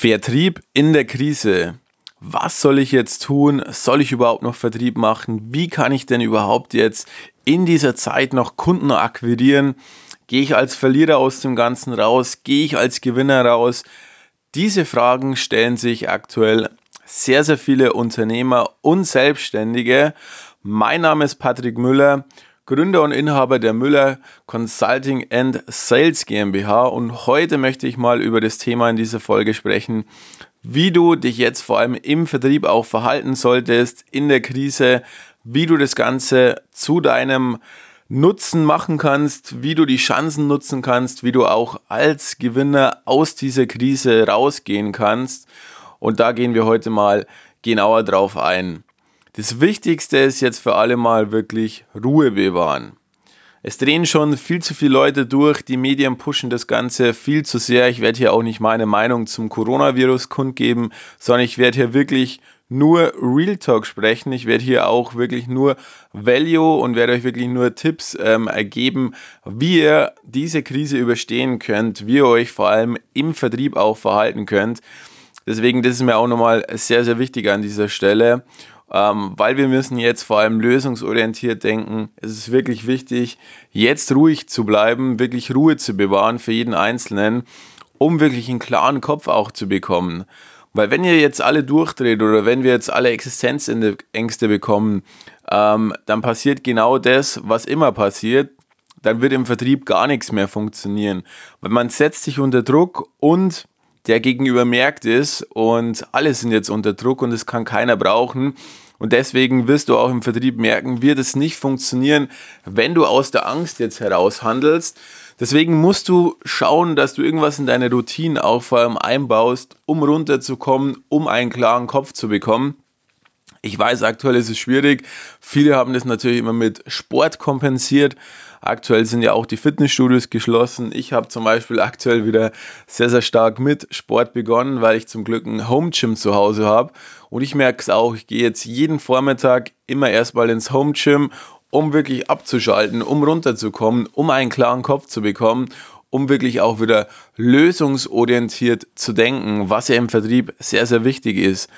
Vertrieb in der Krise. Was soll ich jetzt tun? Soll ich überhaupt noch Vertrieb machen? Wie kann ich denn überhaupt jetzt in dieser Zeit noch Kunden akquirieren? Gehe ich als Verlierer aus dem Ganzen raus? Gehe ich als Gewinner raus? Diese Fragen stellen sich aktuell sehr, sehr viele Unternehmer und Selbstständige. Mein Name ist Patrick Müller Gründer und Inhaber der Müller Consulting and Sales GmbH und heute möchte ich mal über das Thema in dieser Folge sprechen, wie du dich jetzt vor allem im Vertrieb auch verhalten solltest in der Krise, wie du das Ganze zu deinem Nutzen machen kannst, wie du die Chancen nutzen kannst, wie du auch als Gewinner aus dieser Krise rausgehen kannst. Und da gehen wir heute mal genauer drauf ein. Das Wichtigste ist jetzt für alle mal wirklich Ruhe bewahren. Es drehen schon viel zu viele Leute durch, die Medien pushen das Ganze viel zu sehr. Ich werde hier auch nicht meine Meinung zum Coronavirus kundgeben, sondern ich werde hier wirklich nur Real Talk sprechen. Ich werde hier auch wirklich nur Value und werde euch wirklich nur Tipps ähm, ergeben, wie ihr diese Krise überstehen könnt, wie ihr euch vor allem im Vertrieb auch verhalten könnt. Deswegen, das ist mir auch nochmal sehr, sehr wichtig an dieser Stelle ähm, weil wir müssen jetzt vor allem lösungsorientiert denken. Es ist wirklich wichtig, jetzt ruhig zu bleiben, wirklich Ruhe zu bewahren für jeden Einzelnen, um wirklich einen klaren Kopf auch zu bekommen. Weil wenn ihr jetzt alle durchdreht oder wenn wir jetzt alle Existenzängste bekommen, ähm, dann passiert genau das, was immer passiert. Dann wird im Vertrieb gar nichts mehr funktionieren. Weil man setzt sich unter Druck und der Gegenüber merkt es und alle sind jetzt unter Druck und es kann keiner brauchen. Und deswegen wirst du auch im Vertrieb merken, wird es nicht funktionieren, wenn du aus der Angst jetzt heraus handelst. Deswegen musst du schauen, dass du irgendwas in deine Routine auch vor allem einbaust, um runterzukommen, um einen klaren Kopf zu bekommen. Ich weiß, aktuell ist es schwierig. Viele haben das natürlich immer mit Sport kompensiert. Aktuell sind ja auch die Fitnessstudios geschlossen. Ich habe zum Beispiel aktuell wieder sehr, sehr stark mit Sport begonnen, weil ich zum Glück ein Home Gym zu Hause habe. Und ich merke es auch, ich gehe jetzt jeden Vormittag immer erstmal ins Home Gym, um wirklich abzuschalten, um runterzukommen, um einen klaren Kopf zu bekommen um wirklich auch wieder lösungsorientiert zu denken, was ja im Vertrieb sehr, sehr wichtig ist.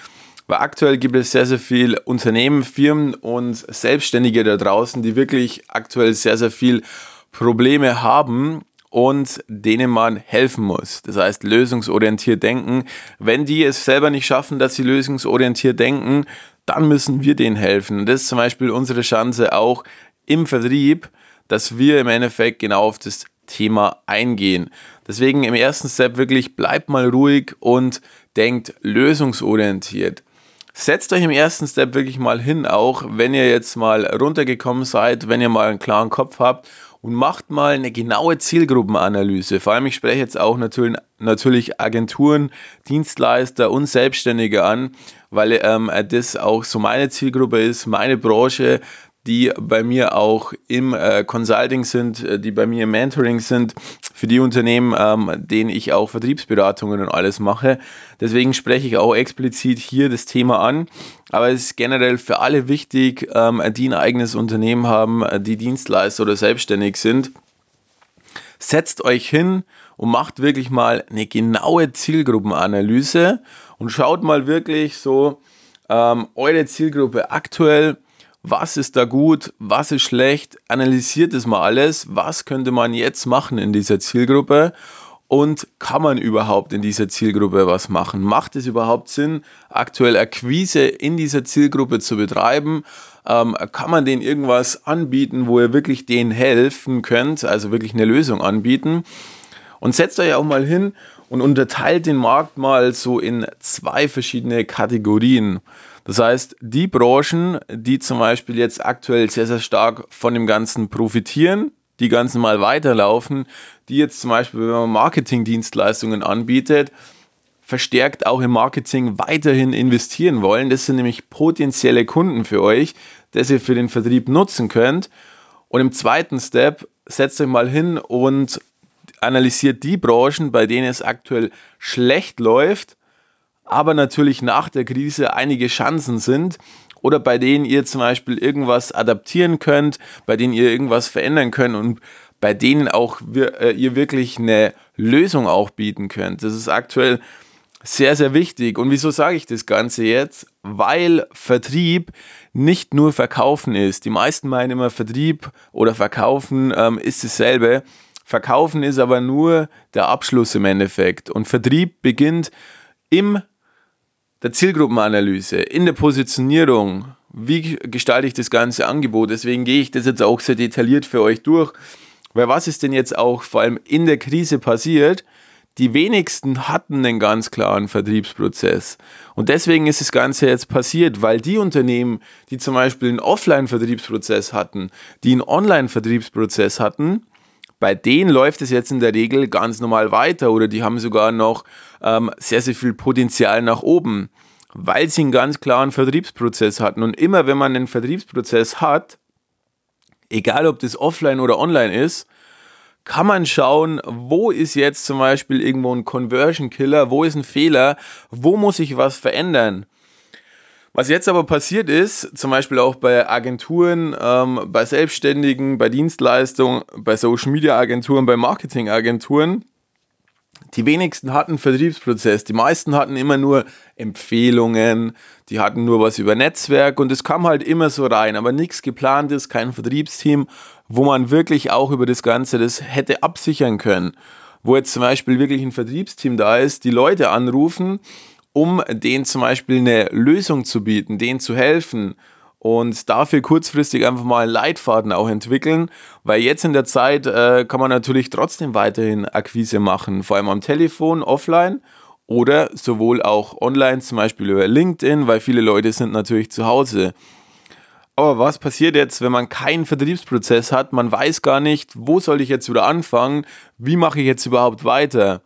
Weil aktuell gibt es sehr, sehr viele Unternehmen, Firmen und Selbstständige da draußen, die wirklich aktuell sehr, sehr viel Probleme haben und denen man helfen muss. Das heißt, lösungsorientiert denken. Wenn die es selber nicht schaffen, dass sie lösungsorientiert denken, dann müssen wir denen helfen. Und das ist zum Beispiel unsere Chance auch im Vertrieb, dass wir im Endeffekt genau auf das Thema eingehen. Deswegen im ersten Step wirklich bleibt mal ruhig und denkt lösungsorientiert. Setzt euch im ersten Step wirklich mal hin, auch wenn ihr jetzt mal runtergekommen seid, wenn ihr mal einen klaren Kopf habt und macht mal eine genaue Zielgruppenanalyse. Vor allem, ich spreche jetzt auch natürlich, natürlich Agenturen, Dienstleister und Selbstständige an, weil ähm, das auch so meine Zielgruppe ist, meine Branche, die bei mir auch im äh, Consulting sind, äh, die bei mir im Mentoring sind, für die Unternehmen, ähm, denen ich auch Vertriebsberatungen und alles mache. Deswegen spreche ich auch explizit hier das Thema an. Aber es ist generell für alle wichtig, ähm, die ein eigenes Unternehmen haben, äh, die Dienstleister oder selbstständig sind. Setzt euch hin und macht wirklich mal eine genaue Zielgruppenanalyse und schaut mal wirklich so ähm, eure Zielgruppe aktuell was ist da gut, was ist schlecht, analysiert es mal alles, was könnte man jetzt machen in dieser Zielgruppe und kann man überhaupt in dieser Zielgruppe was machen? Macht es überhaupt Sinn, aktuell Akquise in dieser Zielgruppe zu betreiben? Ähm, kann man denen irgendwas anbieten, wo ihr wirklich denen helfen könnt, also wirklich eine Lösung anbieten? Und setzt euch auch mal hin und unterteilt den Markt mal so in zwei verschiedene Kategorien. Das heißt, die Branchen, die zum Beispiel jetzt aktuell sehr, sehr stark von dem Ganzen profitieren, die ganzen mal weiterlaufen, die jetzt zum Beispiel, wenn man Marketingdienstleistungen anbietet, verstärkt auch im Marketing weiterhin investieren wollen. Das sind nämlich potenzielle Kunden für euch, das ihr für den Vertrieb nutzen könnt. Und im zweiten Step setzt euch mal hin und analysiert die Branchen, bei denen es aktuell schlecht läuft aber natürlich nach der Krise einige Chancen sind oder bei denen ihr zum Beispiel irgendwas adaptieren könnt, bei denen ihr irgendwas verändern könnt und bei denen auch wir, äh, ihr wirklich eine Lösung auch bieten könnt. Das ist aktuell sehr, sehr wichtig. Und wieso sage ich das Ganze jetzt? Weil Vertrieb nicht nur Verkaufen ist. Die meisten meinen immer, Vertrieb oder Verkaufen ähm, ist dasselbe. Verkaufen ist aber nur der Abschluss im Endeffekt. Und Vertrieb beginnt im der Zielgruppenanalyse, in der Positionierung. Wie gestalte ich das ganze Angebot? Deswegen gehe ich das jetzt auch sehr detailliert für euch durch. Weil was ist denn jetzt auch vor allem in der Krise passiert? Die wenigsten hatten einen ganz klaren Vertriebsprozess. Und deswegen ist das Ganze jetzt passiert, weil die Unternehmen, die zum Beispiel einen Offline-Vertriebsprozess hatten, die einen Online-Vertriebsprozess hatten, bei denen läuft es jetzt in der Regel ganz normal weiter oder die haben sogar noch ähm, sehr, sehr viel Potenzial nach oben, weil sie einen ganz klaren Vertriebsprozess hatten. Und immer wenn man einen Vertriebsprozess hat, egal ob das offline oder online ist, kann man schauen, wo ist jetzt zum Beispiel irgendwo ein Conversion Killer, wo ist ein Fehler, wo muss ich was verändern. Was jetzt aber passiert ist, zum Beispiel auch bei Agenturen, ähm, bei Selbstständigen, bei Dienstleistungen, bei Social Media Agenturen, bei Marketing Agenturen, die wenigsten hatten Vertriebsprozess. Die meisten hatten immer nur Empfehlungen, die hatten nur was über Netzwerk und es kam halt immer so rein, aber nichts geplantes, kein Vertriebsteam, wo man wirklich auch über das Ganze das hätte absichern können. Wo jetzt zum Beispiel wirklich ein Vertriebsteam da ist, die Leute anrufen, um denen zum Beispiel eine Lösung zu bieten, denen zu helfen und dafür kurzfristig einfach mal einen Leitfaden auch entwickeln, weil jetzt in der Zeit äh, kann man natürlich trotzdem weiterhin Akquise machen, vor allem am Telefon, offline oder sowohl auch online, zum Beispiel über LinkedIn, weil viele Leute sind natürlich zu Hause. Aber was passiert jetzt, wenn man keinen Vertriebsprozess hat? Man weiß gar nicht, wo soll ich jetzt wieder anfangen? Wie mache ich jetzt überhaupt weiter?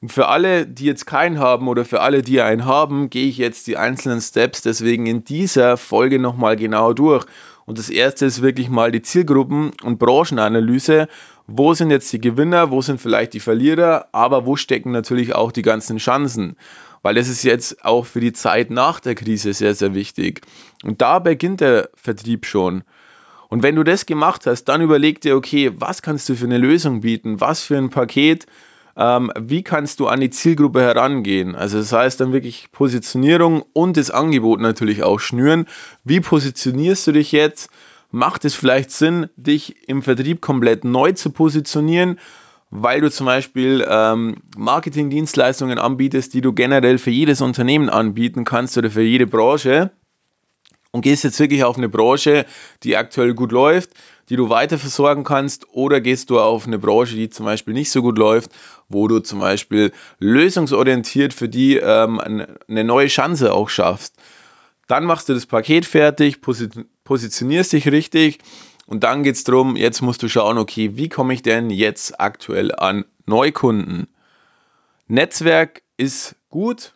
Und für alle, die jetzt keinen haben oder für alle, die einen haben, gehe ich jetzt die einzelnen Steps deswegen in dieser Folge nochmal genau durch. Und das erste ist wirklich mal die Zielgruppen- und Branchenanalyse. Wo sind jetzt die Gewinner, wo sind vielleicht die Verlierer, aber wo stecken natürlich auch die ganzen Chancen? Weil das ist jetzt auch für die Zeit nach der Krise sehr, sehr wichtig. Und da beginnt der Vertrieb schon. Und wenn du das gemacht hast, dann überleg dir, okay, was kannst du für eine Lösung bieten? Was für ein Paket ähm, wie kannst du an die Zielgruppe herangehen. Also das heißt dann wirklich Positionierung und das Angebot natürlich auch schnüren. Wie positionierst du dich jetzt? Macht es vielleicht Sinn, dich im Vertrieb komplett neu zu positionieren? weil du zum Beispiel ähm, Marketingdienstleistungen anbietest, die du generell für jedes Unternehmen anbieten kannst oder für jede Branche und gehst jetzt wirklich auf eine Branche, die aktuell gut läuft, die du weiter versorgen kannst, oder gehst du auf eine Branche, die zum Beispiel nicht so gut läuft, wo du zum Beispiel lösungsorientiert für die ähm, eine neue Chance auch schaffst. Dann machst du das Paket fertig, positionierst dich richtig und dann geht es darum, jetzt musst du schauen, okay, wie komme ich denn jetzt aktuell an Neukunden? Netzwerk ist gut,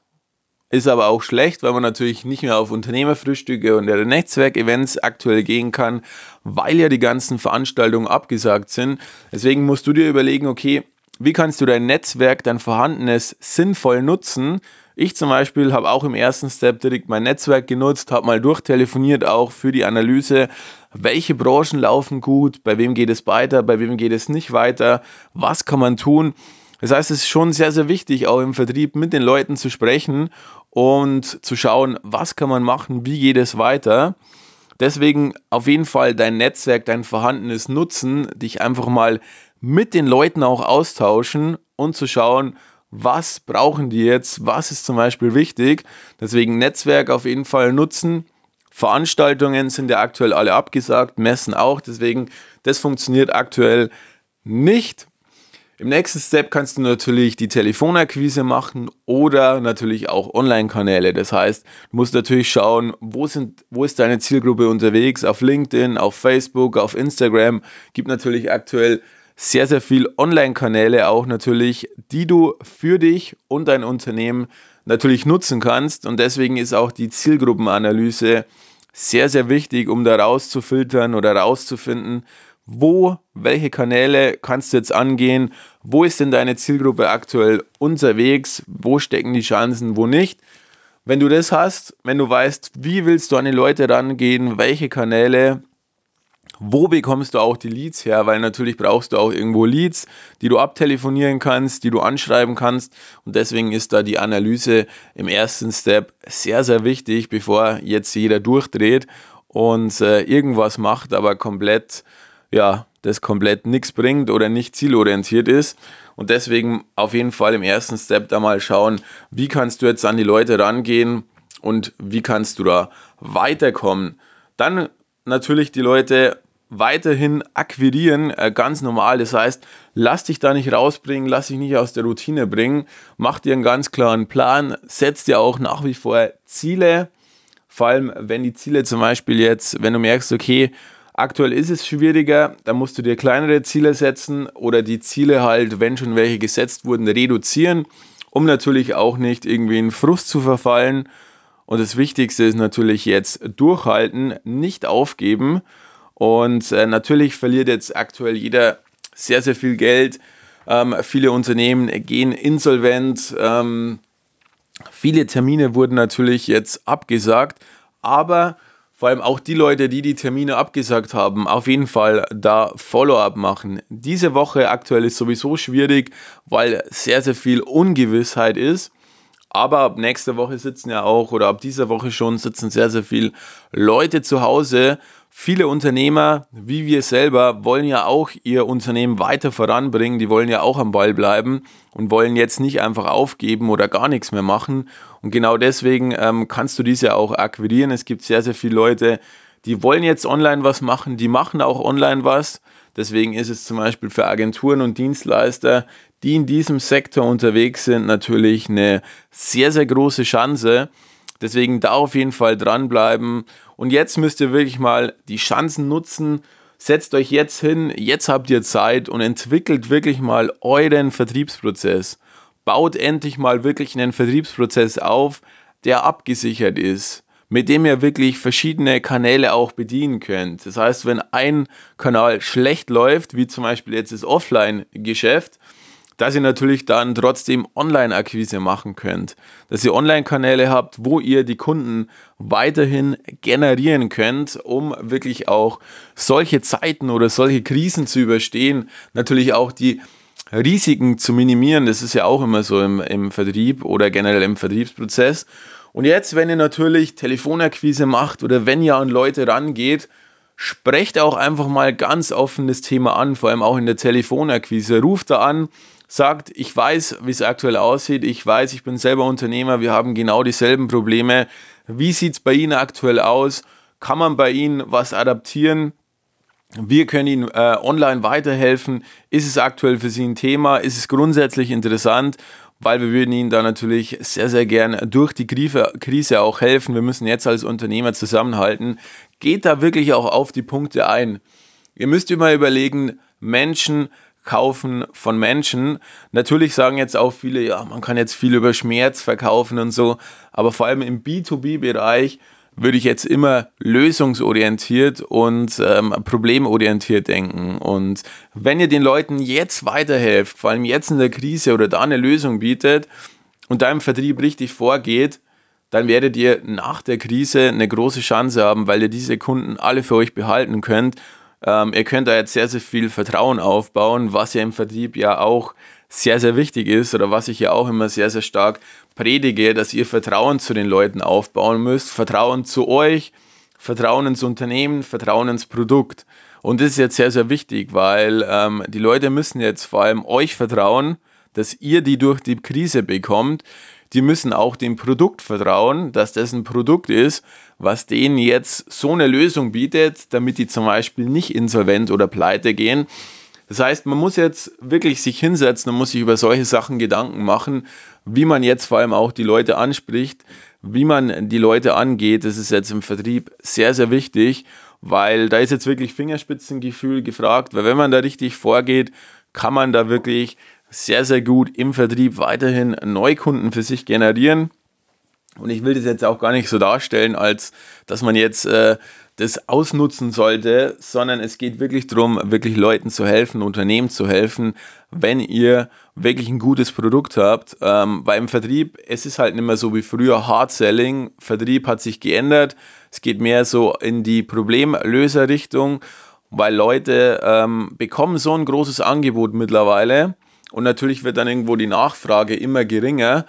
ist aber auch schlecht, weil man natürlich nicht mehr auf Unternehmerfrühstücke und Netzwerkevents aktuell gehen kann, weil ja die ganzen Veranstaltungen abgesagt sind. Deswegen musst du dir überlegen, okay, wie kannst du dein Netzwerk, dein vorhandenes sinnvoll nutzen? Ich zum Beispiel habe auch im ersten Step direkt mein Netzwerk genutzt, habe mal durchtelefoniert auch für die Analyse, welche Branchen laufen gut, bei wem geht es weiter, bei wem geht es nicht weiter, was kann man tun. Das heißt, es ist schon sehr, sehr wichtig, auch im Vertrieb mit den Leuten zu sprechen und zu schauen, was kann man machen, wie geht es weiter. Deswegen auf jeden Fall dein Netzwerk, dein vorhandenes Nutzen, dich einfach mal mit den Leuten auch austauschen und zu schauen, was brauchen die jetzt, was ist zum Beispiel wichtig. Deswegen Netzwerk auf jeden Fall nutzen. Veranstaltungen sind ja aktuell alle abgesagt, Messen auch, deswegen das funktioniert aktuell nicht. Im nächsten Step kannst du natürlich die Telefonakquise machen oder natürlich auch Online-Kanäle. Das heißt, du musst natürlich schauen, wo, sind, wo ist deine Zielgruppe unterwegs, auf LinkedIn, auf Facebook, auf Instagram. Gibt natürlich aktuell sehr, sehr viel Online-Kanäle auch natürlich, die du für dich und dein Unternehmen natürlich nutzen kannst. Und deswegen ist auch die Zielgruppenanalyse sehr, sehr wichtig, um da rauszufiltern oder rauszufinden, wo, welche Kanäle kannst du jetzt angehen, wo ist denn deine Zielgruppe aktuell unterwegs, wo stecken die Chancen, wo nicht. Wenn du das hast, wenn du weißt, wie willst du an die Leute rangehen, welche Kanäle, wo bekommst du auch die Leads her? Weil natürlich brauchst du auch irgendwo Leads, die du abtelefonieren kannst, die du anschreiben kannst. Und deswegen ist da die Analyse im ersten Step sehr, sehr wichtig, bevor jetzt jeder durchdreht und äh, irgendwas macht, aber komplett, ja, das komplett nichts bringt oder nicht zielorientiert ist. Und deswegen auf jeden Fall im ersten Step da mal schauen, wie kannst du jetzt an die Leute rangehen und wie kannst du da weiterkommen. Dann natürlich die Leute weiterhin akquirieren, äh, ganz normal. Das heißt, lass dich da nicht rausbringen, lass dich nicht aus der Routine bringen, mach dir einen ganz klaren Plan, setz dir auch nach wie vor Ziele. Vor allem, wenn die Ziele zum Beispiel jetzt, wenn du merkst, okay, aktuell ist es schwieriger, dann musst du dir kleinere Ziele setzen oder die Ziele halt, wenn schon welche gesetzt wurden, reduzieren, um natürlich auch nicht irgendwie in Frust zu verfallen. Und das Wichtigste ist natürlich jetzt durchhalten, nicht aufgeben und äh, natürlich verliert jetzt aktuell jeder sehr, sehr viel Geld. Ähm, viele Unternehmen gehen insolvent. Ähm, viele Termine wurden natürlich jetzt abgesagt. Aber vor allem auch die Leute, die die Termine abgesagt haben, auf jeden Fall da Follow-up machen. Diese Woche aktuell ist sowieso schwierig, weil sehr, sehr viel Ungewissheit ist. Aber ab nächster Woche sitzen ja auch, oder ab dieser Woche schon, sitzen sehr, sehr viele Leute zu Hause Viele Unternehmer, wie wir selber, wollen ja auch ihr Unternehmen weiter voranbringen, die wollen ja auch am Ball bleiben und wollen jetzt nicht einfach aufgeben oder gar nichts mehr machen. Und genau deswegen ähm, kannst du diese auch akquirieren. Es gibt sehr, sehr viele Leute, die wollen jetzt online was machen, die machen auch online was. Deswegen ist es zum Beispiel für Agenturen und Dienstleister, die in diesem Sektor unterwegs sind, natürlich eine sehr, sehr große Chance. Deswegen da auf jeden Fall dranbleiben und jetzt müsst ihr wirklich mal die Chancen nutzen. Setzt euch jetzt hin, jetzt habt ihr Zeit und entwickelt wirklich mal euren Vertriebsprozess. Baut endlich mal wirklich einen Vertriebsprozess auf, der abgesichert ist, mit dem ihr wirklich verschiedene Kanäle auch bedienen könnt. Das heißt, wenn ein Kanal schlecht läuft, wie zum Beispiel jetzt das Offline-Geschäft, dass ihr natürlich dann trotzdem Online-Akquise machen könnt. Dass ihr Online-Kanäle habt, wo ihr die Kunden weiterhin generieren könnt, um wirklich auch solche Zeiten oder solche Krisen zu überstehen. Natürlich auch die Risiken zu minimieren. Das ist ja auch immer so im, im Vertrieb oder generell im Vertriebsprozess. Und jetzt, wenn ihr natürlich Telefonakquise macht oder wenn ihr an Leute rangeht, sprecht auch einfach mal ganz offen das Thema an, vor allem auch in der Telefonakquise. Ruft da an, sagt, ich weiß, wie es aktuell aussieht, ich weiß, ich bin selber Unternehmer, wir haben genau dieselben Probleme. Wie sieht es bei Ihnen aktuell aus? Kann man bei Ihnen was adaptieren? Wir können Ihnen äh, online weiterhelfen. Ist es aktuell für Sie ein Thema? Ist es grundsätzlich interessant? Weil wir würden Ihnen da natürlich sehr, sehr gern durch die Krise auch helfen. Wir müssen jetzt als Unternehmer zusammenhalten. Geht da wirklich auch auf die Punkte ein. Ihr müsst immer überlegen, Menschen kaufen von Menschen. Natürlich sagen jetzt auch viele, ja, man kann jetzt viel über Schmerz verkaufen und so, aber vor allem im B2B-Bereich würde ich jetzt immer lösungsorientiert und ähm, problemorientiert denken. Und wenn ihr den Leuten jetzt weiterhelft, vor allem jetzt in der Krise oder da eine Lösung bietet und da im Vertrieb richtig vorgeht, dann werdet ihr nach der Krise eine große Chance haben, weil ihr diese Kunden alle für euch behalten könnt ähm, ihr könnt da jetzt sehr, sehr viel Vertrauen aufbauen, was ja im Vertrieb ja auch sehr, sehr wichtig ist oder was ich ja auch immer sehr, sehr stark predige, dass ihr Vertrauen zu den Leuten aufbauen müsst. Vertrauen zu euch, Vertrauen ins Unternehmen, Vertrauen ins Produkt. Und das ist jetzt sehr, sehr wichtig, weil ähm, die Leute müssen jetzt vor allem euch vertrauen, dass ihr die durch die Krise bekommt. Die müssen auch dem Produkt vertrauen, dass das ein Produkt ist, was denen jetzt so eine Lösung bietet, damit die zum Beispiel nicht insolvent oder pleite gehen. Das heißt, man muss jetzt wirklich sich hinsetzen und muss sich über solche Sachen Gedanken machen, wie man jetzt vor allem auch die Leute anspricht, wie man die Leute angeht. Das ist jetzt im Vertrieb sehr, sehr wichtig, weil da ist jetzt wirklich Fingerspitzengefühl gefragt, weil wenn man da richtig vorgeht, kann man da wirklich sehr, sehr gut im Vertrieb weiterhin Neukunden für sich generieren. Und ich will das jetzt auch gar nicht so darstellen, als dass man jetzt äh, das ausnutzen sollte, sondern es geht wirklich darum, wirklich Leuten zu helfen, Unternehmen zu helfen, wenn ihr wirklich ein gutes Produkt habt. Ähm, weil im Vertrieb, es ist halt nicht mehr so wie früher Hard Selling. Vertrieb hat sich geändert. Es geht mehr so in die Problemlöserrichtung weil Leute ähm, bekommen so ein großes Angebot mittlerweile und natürlich wird dann irgendwo die Nachfrage immer geringer.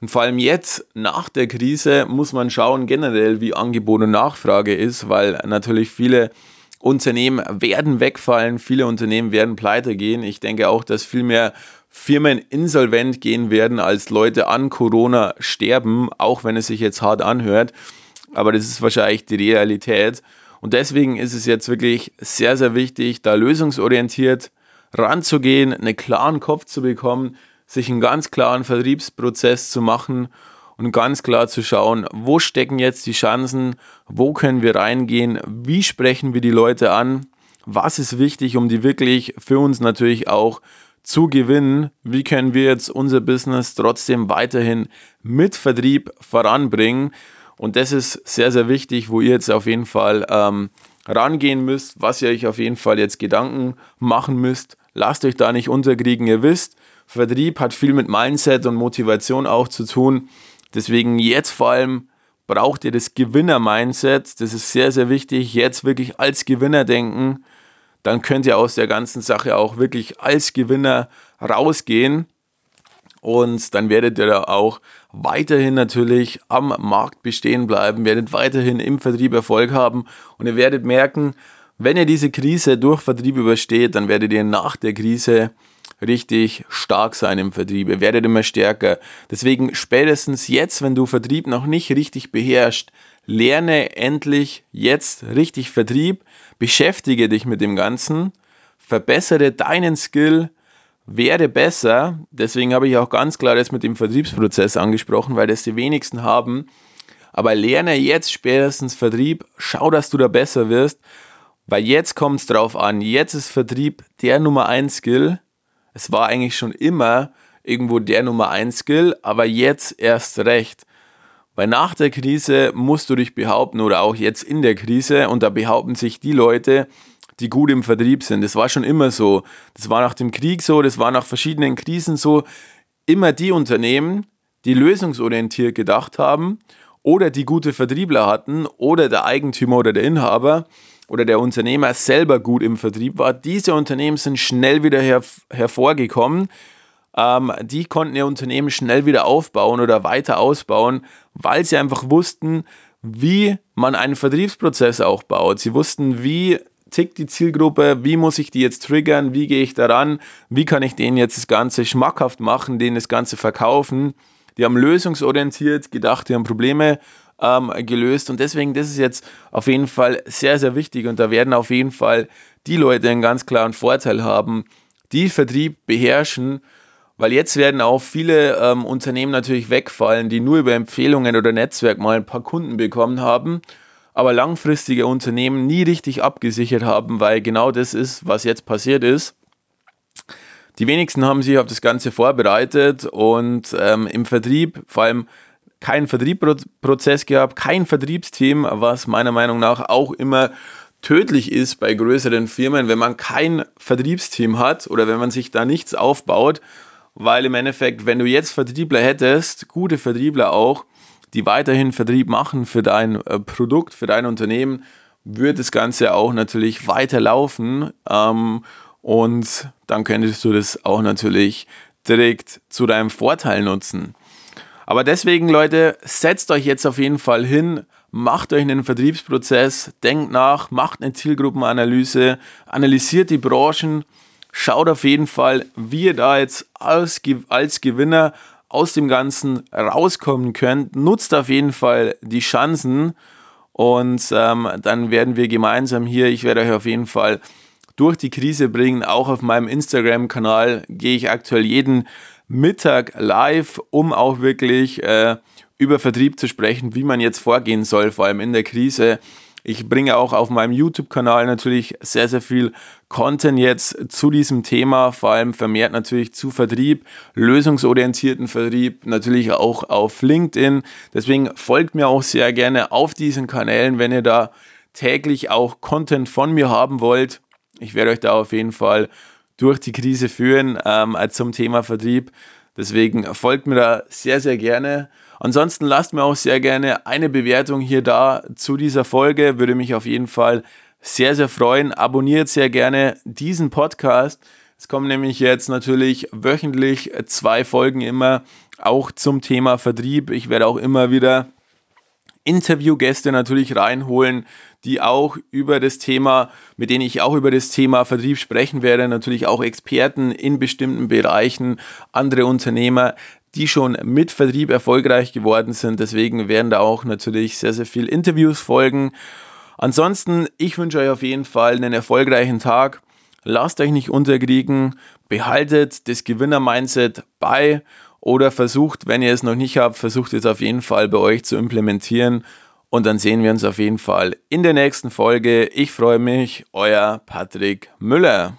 Und vor allem jetzt nach der Krise muss man schauen generell, wie Angebot und Nachfrage ist, weil natürlich viele Unternehmen werden wegfallen, viele Unternehmen werden pleite gehen. Ich denke auch, dass viel mehr Firmen insolvent gehen werden, als Leute an Corona sterben, auch wenn es sich jetzt hart anhört. Aber das ist wahrscheinlich die Realität. Und deswegen ist es jetzt wirklich sehr, sehr wichtig, da lösungsorientiert ranzugehen, einen klaren Kopf zu bekommen, sich einen ganz klaren Vertriebsprozess zu machen und ganz klar zu schauen, wo stecken jetzt die Chancen, wo können wir reingehen, wie sprechen wir die Leute an, was ist wichtig, um die wirklich für uns natürlich auch zu gewinnen, wie können wir jetzt unser Business trotzdem weiterhin mit Vertrieb voranbringen. Und das ist sehr, sehr wichtig, wo ihr jetzt auf jeden Fall ähm, rangehen müsst, was ihr euch auf jeden Fall jetzt Gedanken machen müsst. Lasst euch da nicht unterkriegen, ihr wisst, Vertrieb hat viel mit Mindset und Motivation auch zu tun. Deswegen jetzt vor allem braucht ihr das Gewinner-Mindset. Das ist sehr, sehr wichtig. Jetzt wirklich als Gewinner denken. Dann könnt ihr aus der ganzen Sache auch wirklich als Gewinner rausgehen. Und dann werdet ihr da auch weiterhin natürlich am Markt bestehen bleiben, werdet weiterhin im Vertrieb Erfolg haben und ihr werdet merken, wenn ihr diese Krise durch Vertrieb übersteht, dann werdet ihr nach der Krise richtig stark sein im Vertrieb. Ihr werdet immer stärker. Deswegen spätestens jetzt, wenn du Vertrieb noch nicht richtig beherrschst, lerne endlich jetzt richtig Vertrieb, beschäftige dich mit dem Ganzen, verbessere deinen Skill, werde besser. Deswegen habe ich auch ganz klar das mit dem Vertriebsprozess angesprochen, weil das die wenigsten haben. Aber lerne jetzt spätestens Vertrieb, schau, dass du da besser wirst, weil jetzt kommt es drauf an. Jetzt ist Vertrieb der Nummer 1 Skill es war eigentlich schon immer irgendwo der Nummer 1 Skill, aber jetzt erst recht. Weil nach der Krise musst du dich behaupten oder auch jetzt in der Krise und da behaupten sich die Leute, die gut im Vertrieb sind. Das war schon immer so. Das war nach dem Krieg so, das war nach verschiedenen Krisen so. Immer die Unternehmen, die lösungsorientiert gedacht haben oder die gute Vertriebler hatten oder der Eigentümer oder der Inhaber, oder der Unternehmer selber gut im Vertrieb war. Diese Unternehmen sind schnell wieder her hervorgekommen. Ähm, die konnten ihr Unternehmen schnell wieder aufbauen oder weiter ausbauen, weil sie einfach wussten, wie man einen Vertriebsprozess auch baut. Sie wussten, wie tickt die Zielgruppe, wie muss ich die jetzt triggern, wie gehe ich daran, wie kann ich denen jetzt das Ganze schmackhaft machen, denen das Ganze verkaufen. Die haben lösungsorientiert gedacht, die haben Probleme ähm, gelöst. Und deswegen, das ist jetzt auf jeden Fall sehr, sehr wichtig. Und da werden auf jeden Fall die Leute einen ganz klaren Vorteil haben, die Vertrieb beherrschen. Weil jetzt werden auch viele ähm, Unternehmen natürlich wegfallen, die nur über Empfehlungen oder Netzwerk mal ein paar Kunden bekommen haben, aber langfristige Unternehmen nie richtig abgesichert haben, weil genau das ist, was jetzt passiert ist. Die wenigsten haben sich auf das Ganze vorbereitet und ähm, im Vertrieb, vor allem keinen Vertriebsprozess gehabt, kein Vertriebsteam, was meiner Meinung nach auch immer tödlich ist bei größeren Firmen, wenn man kein Vertriebsteam hat oder wenn man sich da nichts aufbaut, weil im Endeffekt, wenn du jetzt Vertriebler hättest, gute Vertriebler auch, die weiterhin Vertrieb machen für dein äh, Produkt, für dein Unternehmen, wird das Ganze auch natürlich weiterlaufen ähm, und dann könntest du das auch natürlich direkt zu deinem Vorteil nutzen. Aber deswegen, Leute, setzt euch jetzt auf jeden Fall hin, macht euch einen Vertriebsprozess, denkt nach, macht eine Zielgruppenanalyse, analysiert die Branchen, schaut auf jeden Fall, wie ihr da jetzt als, als Gewinner aus dem Ganzen rauskommen könnt. Nutzt auf jeden Fall die Chancen und ähm, dann werden wir gemeinsam hier, ich werde euch auf jeden Fall durch die Krise bringen. Auch auf meinem Instagram-Kanal gehe ich aktuell jeden Mittag live, um auch wirklich äh, über Vertrieb zu sprechen, wie man jetzt vorgehen soll, vor allem in der Krise. Ich bringe auch auf meinem YouTube-Kanal natürlich sehr, sehr viel Content jetzt zu diesem Thema, vor allem vermehrt natürlich zu Vertrieb, lösungsorientierten Vertrieb, natürlich auch auf LinkedIn. Deswegen folgt mir auch sehr gerne auf diesen Kanälen, wenn ihr da täglich auch Content von mir haben wollt. Ich werde euch da auf jeden Fall durch die Krise führen ähm, zum Thema Vertrieb. Deswegen folgt mir da sehr, sehr gerne. Ansonsten lasst mir auch sehr gerne eine Bewertung hier da zu dieser Folge. Würde mich auf jeden Fall sehr, sehr freuen. Abonniert sehr gerne diesen Podcast. Es kommen nämlich jetzt natürlich wöchentlich zwei Folgen immer auch zum Thema Vertrieb. Ich werde auch immer wieder Interviewgäste natürlich reinholen, die auch über das Thema, mit denen ich auch über das Thema Vertrieb sprechen werde, natürlich auch Experten in bestimmten Bereichen, andere Unternehmer, die schon mit Vertrieb erfolgreich geworden sind. Deswegen werden da auch natürlich sehr, sehr viele Interviews folgen. Ansonsten, ich wünsche euch auf jeden Fall einen erfolgreichen Tag. Lasst euch nicht unterkriegen, behaltet das Gewinner-Mindset bei oder versucht, wenn ihr es noch nicht habt, versucht es auf jeden Fall bei euch zu implementieren. Und dann sehen wir uns auf jeden Fall in der nächsten Folge. Ich freue mich, euer Patrick Müller.